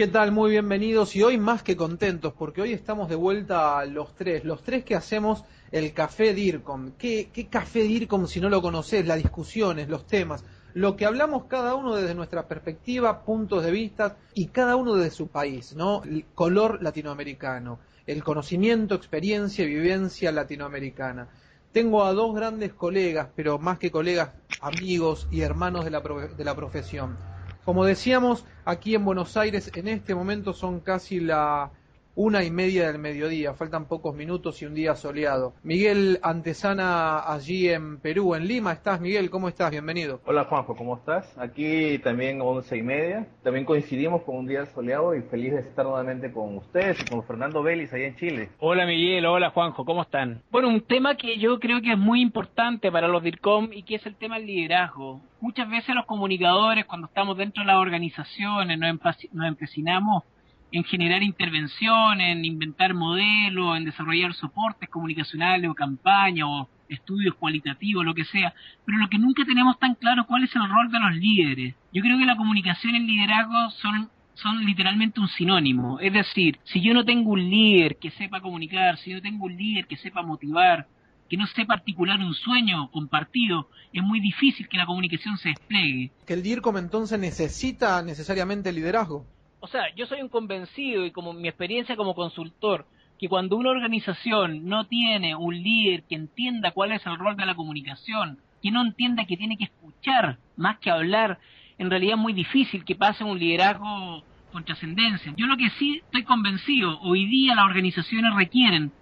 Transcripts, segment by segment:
¿Qué tal? Muy bienvenidos y hoy más que contentos porque hoy estamos de vuelta los tres, los tres que hacemos el Café DIRCOM. ¿Qué, Café DIRCOM si no lo conoces? Las discusiones, los temas, lo que hablamos cada uno desde nuestra perspectiva, puntos de vista y cada uno desde su país, ¿no? El color latinoamericano, el conocimiento, experiencia, vivencia latinoamericana. Tengo a dos grandes colegas, pero más que colegas, amigos y hermanos de la, de la profesión. Como decíamos, aquí en Buenos Aires en este momento son casi la una y media del mediodía, faltan pocos minutos y un día soleado. Miguel Antesana allí en Perú, en Lima, ¿estás Miguel? ¿Cómo estás? Bienvenido. Hola Juanjo, ¿cómo estás? Aquí también once y media, también coincidimos con un día soleado y feliz de estar nuevamente con ustedes y con Fernando Vélez allá en Chile. Hola Miguel, hola Juanjo, ¿cómo están? Bueno, un tema que yo creo que es muy importante para los DIRCOM y que es el tema del liderazgo. Muchas veces los comunicadores cuando estamos dentro de las organizaciones nos empecinamos en generar intervención, en inventar modelos, en desarrollar soportes comunicacionales o campañas o estudios cualitativos, lo que sea, pero lo que nunca tenemos tan claro cuál es el rol de los líderes. Yo creo que la comunicación y el liderazgo son son literalmente un sinónimo. Es decir, si yo no tengo un líder que sepa comunicar, si yo no tengo un líder que sepa motivar, que no sepa articular un sueño compartido, es muy difícil que la comunicación se despliegue. ¿Que el DIRCOM entonces necesita necesariamente liderazgo? O sea, yo soy un convencido y como mi experiencia como consultor, que cuando una organización no tiene un líder que entienda cuál es el rol de la comunicación, que no entienda que tiene que escuchar más que hablar, en realidad es muy difícil que pase un liderazgo con trascendencia. Yo lo que sí estoy convencido, hoy día las organizaciones requieren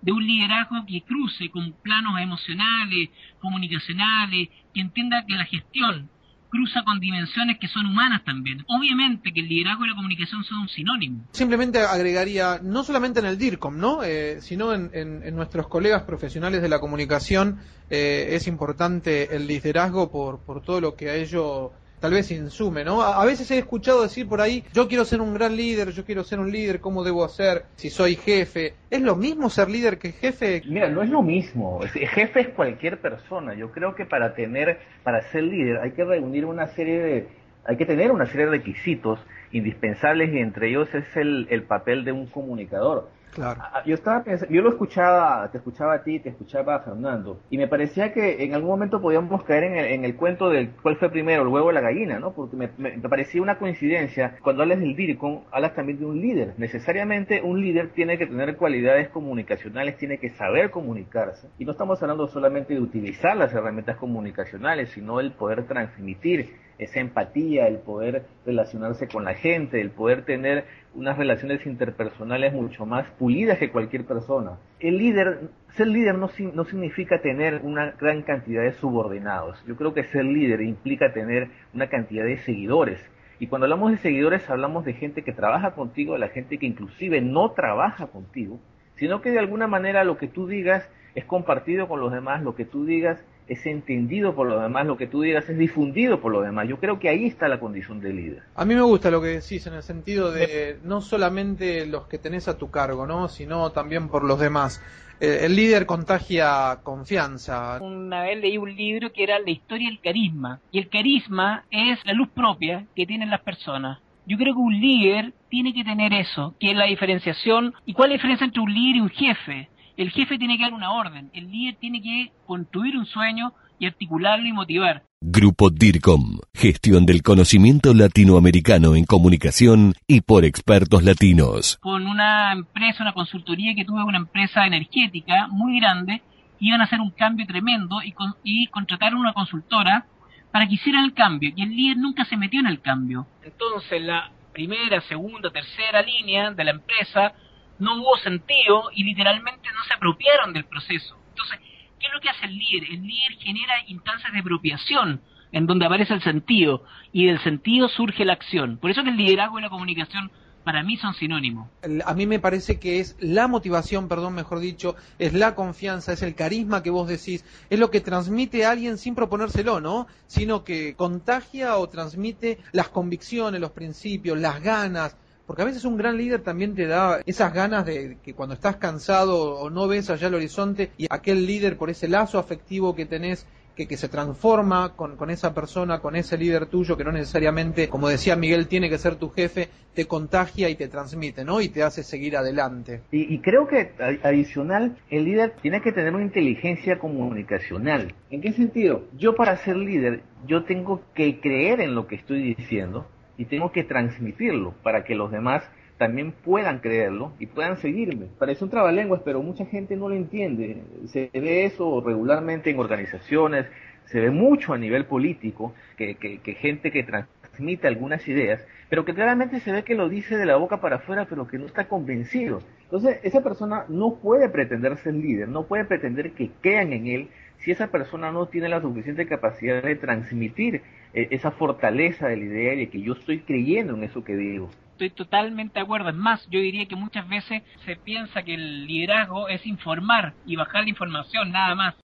de un liderazgo que cruce con planos emocionales, comunicacionales, que entienda que la gestión cruza con dimensiones que son humanas también. Obviamente que el liderazgo y la comunicación son un sinónimo. Simplemente agregaría, no solamente en el DIRCOM, ¿no? Eh, sino en, nuestros colegas profesionales de la comunicación, eh, es importante el liderazgo por, por todo lo que a ello tal vez insume, ¿no? A, veces he escuchado decir por ahí, yo quiero ser un gran líder, yo quiero ser un líder, ¿cómo debo hacer si soy jefe? ¿Es lo mismo ser líder que jefe? Mira, no es lo mismo. Jefe es cualquier persona. Yo creo que para tener, para ser líder hay que reunir una serie de, hay que tener una serie de requisitos indispensables y entre ellos es el, el papel de un comunicador. Claro. Ah, yo estaba yo lo escuchaba, te escuchaba a ti, te escuchaba a Fernando, y me parecía que en algún momento podíamos caer en el, en el cuento del cuál fue primero, el huevo o la gallina, ¿no? Porque me, parecía una coincidencia. Cuando hablas del DIRCOM, hablas también de un líder. Necesariamente un líder tiene que tener cualidades comunicacionales, tiene que saber comunicarse. Y no estamos hablando solamente de utilizar las herramientas comunicacionales, sino el poder transmitir esa empatía, el poder relacionarse con la gente, el poder tener unas relaciones interpersonales mucho más pulidas que cualquier persona. El líder, ser líder no, no significa tener una gran cantidad de subordinados. Yo creo que ser líder implica tener una cantidad de seguidores. Y cuando hablamos de seguidores hablamos de gente que trabaja contigo, de la gente que inclusive no trabaja contigo, sino que de alguna manera lo que tú digas es compartido con los demás, lo que tú digas es entendido por los demás, lo que tú digas es difundido por los demás. Yo creo que ahí está la condición de líder. A mí me gusta lo que decís en el sentido de no solamente los que tenés a tu cargo, ¿no? sino también por los demás. Eh, el líder contagia confianza. Una vez leí un libro que era La historia del carisma. Y el carisma es la luz propia que tienen las personas. Yo creo que un líder tiene que tener eso, que es la diferenciación. ¿Y cuál es la diferencia entre un líder y un jefe? El jefe tiene que dar una orden, el líder tiene que construir un sueño y articularlo y motivar. Grupo DIRCOM, gestión del conocimiento latinoamericano en comunicación y por expertos latinos. Con una empresa, una consultoría que tuve, una empresa energética muy grande, iban a hacer un cambio tremendo y, y contrataron una consultora para que hicieran el cambio y el líder nunca se metió en el cambio. Entonces la primera, segunda, tercera línea de la empresa no hubo sentido y literalmente no se apropiaron del proceso. Entonces, ¿qué es lo que hace el líder? El líder genera instancias de apropiación en donde aparece el sentido y del sentido surge la acción. Por eso que el liderazgo y la comunicación para mí son sinónimos. A mí me parece que es la motivación, perdón, mejor dicho, es la confianza, es el carisma que vos decís, es lo que transmite a alguien sin proponérselo, ¿no? Sino que contagia o transmite las convicciones, los principios, las ganas, porque a veces un gran líder también te da esas ganas de que cuando estás cansado o no ves allá el horizonte y aquel líder por ese lazo afectivo que tenés que, que se transforma con, con, esa persona, con ese líder tuyo, que no necesariamente, como decía Miguel, tiene que ser tu jefe, te contagia y te transmite, ¿no? Y te hace seguir adelante. Y, y creo que adicional, el líder tiene que tener una inteligencia comunicacional. ¿En qué sentido? Yo para ser líder, yo tengo que creer en lo que estoy diciendo y tengo que transmitirlo para que los demás también puedan creerlo y puedan seguirme. Parece un trabalenguas, pero mucha gente no lo entiende. Se ve eso regularmente en organizaciones, se ve mucho a nivel político, que, que, gente que transmite algunas ideas, pero que claramente se ve que lo dice de la boca para afuera, pero que no está convencido. Entonces, esa persona no puede pretender ser líder, no puede pretender que crean en él si esa persona no tiene la suficiente capacidad de transmitir eh, esa fortaleza de la idea de que yo estoy creyendo en eso que digo. Estoy totalmente de acuerdo. Es más, yo diría que muchas veces se piensa que el liderazgo es informar y bajar la información, nada más.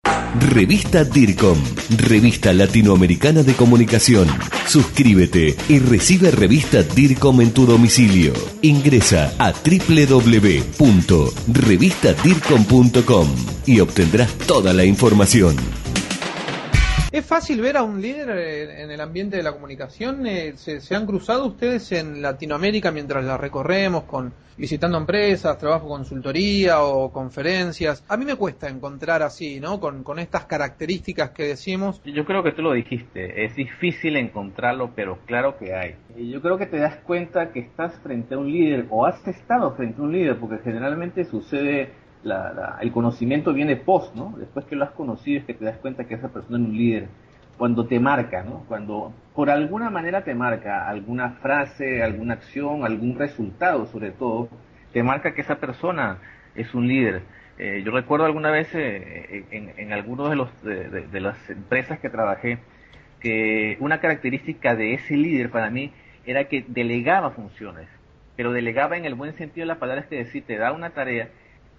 Revista DIRCOM, Revista Latinoamericana de Comunicación. Suscríbete y recibe revista DIRCOM en tu domicilio. Ingresa a www.revistadircom.com y obtendrás toda la información. ¿Es fácil ver a un líder eh, en el ambiente de la comunicación? Eh, ¿Se, han cruzado ustedes en Latinoamérica mientras la recorremos, con visitando empresas, trabajo consultoría o conferencias? A mí me cuesta encontrar así, ¿no? Con, con estas características que decimos. Yo creo que tú lo dijiste, es difícil encontrarlo, pero claro que hay. Y yo creo que te das cuenta que estás frente a un líder o has estado frente a un líder, porque generalmente sucede el conocimiento viene post, ¿no? Después que lo has conocido es que te das cuenta que esa persona es un líder. Cuando te marca, ¿no? Cuando por alguna manera te marca alguna frase, alguna acción, algún resultado sobre todo, te marca que esa persona es un líder. Eh, yo recuerdo alguna vez eh, en, en, los, de, de, las empresas que trabajé que una característica de ese líder para mí era que delegaba funciones, pero delegaba en el buen sentido de la palabra, es que decir, te da una tarea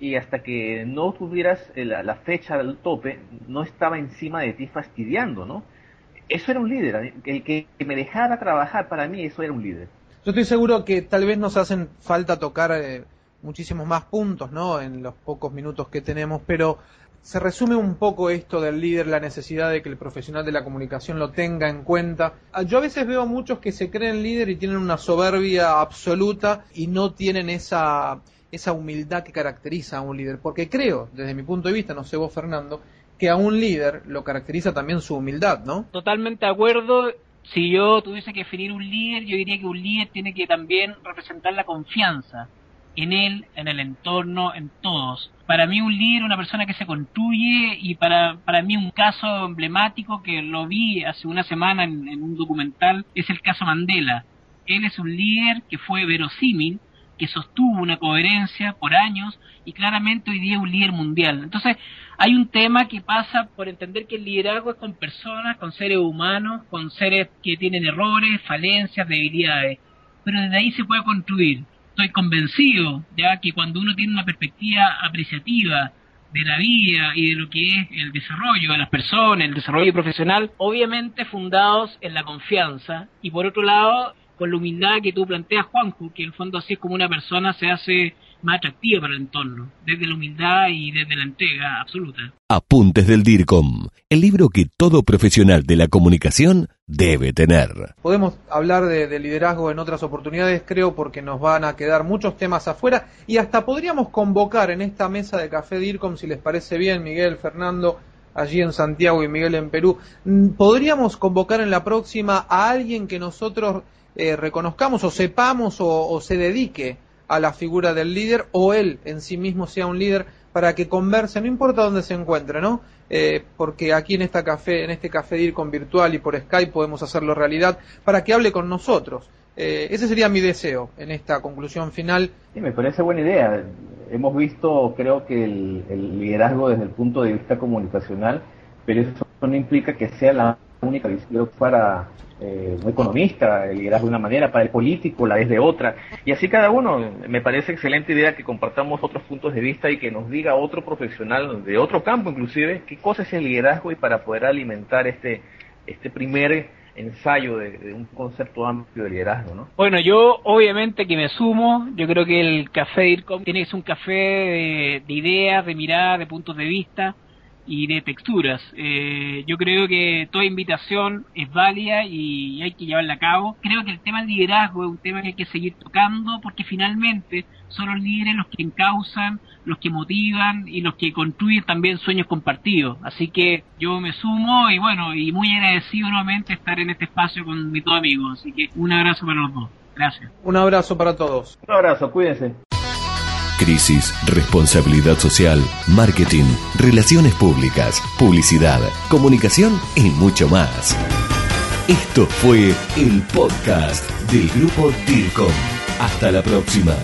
y hasta que no tuvieras eh, la, fecha del tope, no estaba encima de ti fastidiando, ¿no? Eso era un líder, el que me dejara trabajar, para mí eso era un líder. Yo estoy seguro que tal vez nos hacen falta tocar eh, muchísimos más puntos, ¿no? En los pocos minutos que tenemos, pero se resume un poco esto del líder, la necesidad de que el profesional de la comunicación lo tenga en cuenta. Ah, yo a veces veo muchos que se creen líder y tienen una soberbia absoluta y no tienen esa esa humildad que caracteriza a un líder. Porque creo, desde mi punto de vista, no sé vos Fernando, que a un líder lo caracteriza también su humildad, ¿no? Totalmente de acuerdo. Si yo tuviese que definir un líder, yo diría que un líder tiene que también representar la confianza en él, en el entorno, en todos. Para mí un líder una persona que se construye y para, para mí un caso emblemático que lo vi hace una semana en, en un documental es el caso Mandela. Él es un líder que fue verosímil, que sostuvo una coherencia por años y claramente hoy día es un líder mundial. Entonces, hay un tema que pasa por entender que el liderazgo es con personas, con seres humanos, con seres que tienen errores, falencias, debilidades, pero desde ahí se puede construir. Estoy convencido ya que cuando uno tiene una perspectiva apreciativa de la vida y de lo que es el desarrollo de las personas, el desarrollo profesional, obviamente fundados en la confianza y por otro lado con la humildad que tú planteas, Juanjo, que en el fondo así es como una persona se hace más atractiva para el entorno, desde la humildad y desde la entrega absoluta. Apuntes del DIRCOM, el libro que todo profesional de la comunicación debe tener. Podemos hablar de, liderazgo en otras oportunidades, creo, porque nos van a quedar muchos temas afuera y hasta podríamos convocar en esta mesa de café DIRCOM, si les parece bien, Miguel, Fernando, allí en Santiago y Miguel en Perú, mm, podríamos convocar en la próxima a alguien que nosotros eh, reconozcamos o sepamos o, se dedique a la figura del líder o él en sí mismo sea un líder para que converse, no importa dónde se encuentre, ¿no? Eh, porque aquí en esta café, en este café con virtual y por Skype podemos hacerlo realidad para que hable con nosotros. Eh, ese sería mi deseo en esta conclusión final. Sí, me parece buena idea. Hemos visto, creo que el, el liderazgo desde el punto de vista comunicacional, pero eso no implica que sea la única visión para eh, un economista, el liderazgo de una manera, para el político la es de otra. Y así cada uno, me parece excelente idea que compartamos otros puntos de vista y que nos diga otro profesional de otro campo inclusive qué cosa es el liderazgo y para poder alimentar este, este primer ensayo de, un concepto amplio de liderazgo, ¿no? Bueno, yo obviamente que me sumo, yo creo que el café IRCOM tiene que ser un café de, de ideas, de miradas, de puntos de vista, y de texturas. Eh, yo creo que toda invitación es válida y hay que llevarla a cabo. Creo que el tema del liderazgo es un tema que hay que seguir tocando porque finalmente son los líderes los que encausan, los que motivan y los que construyen también sueños compartidos. Así que yo me sumo y bueno, y muy agradecido nuevamente estar en este espacio con mis dos amigos. Así que un abrazo para los dos. Gracias. Un abrazo para todos. Un abrazo, cuídense. Crisis, responsabilidad social, marketing, relaciones públicas, publicidad, comunicación y mucho más. Esto fue el podcast del grupo DIRCOM. Hasta la próxima.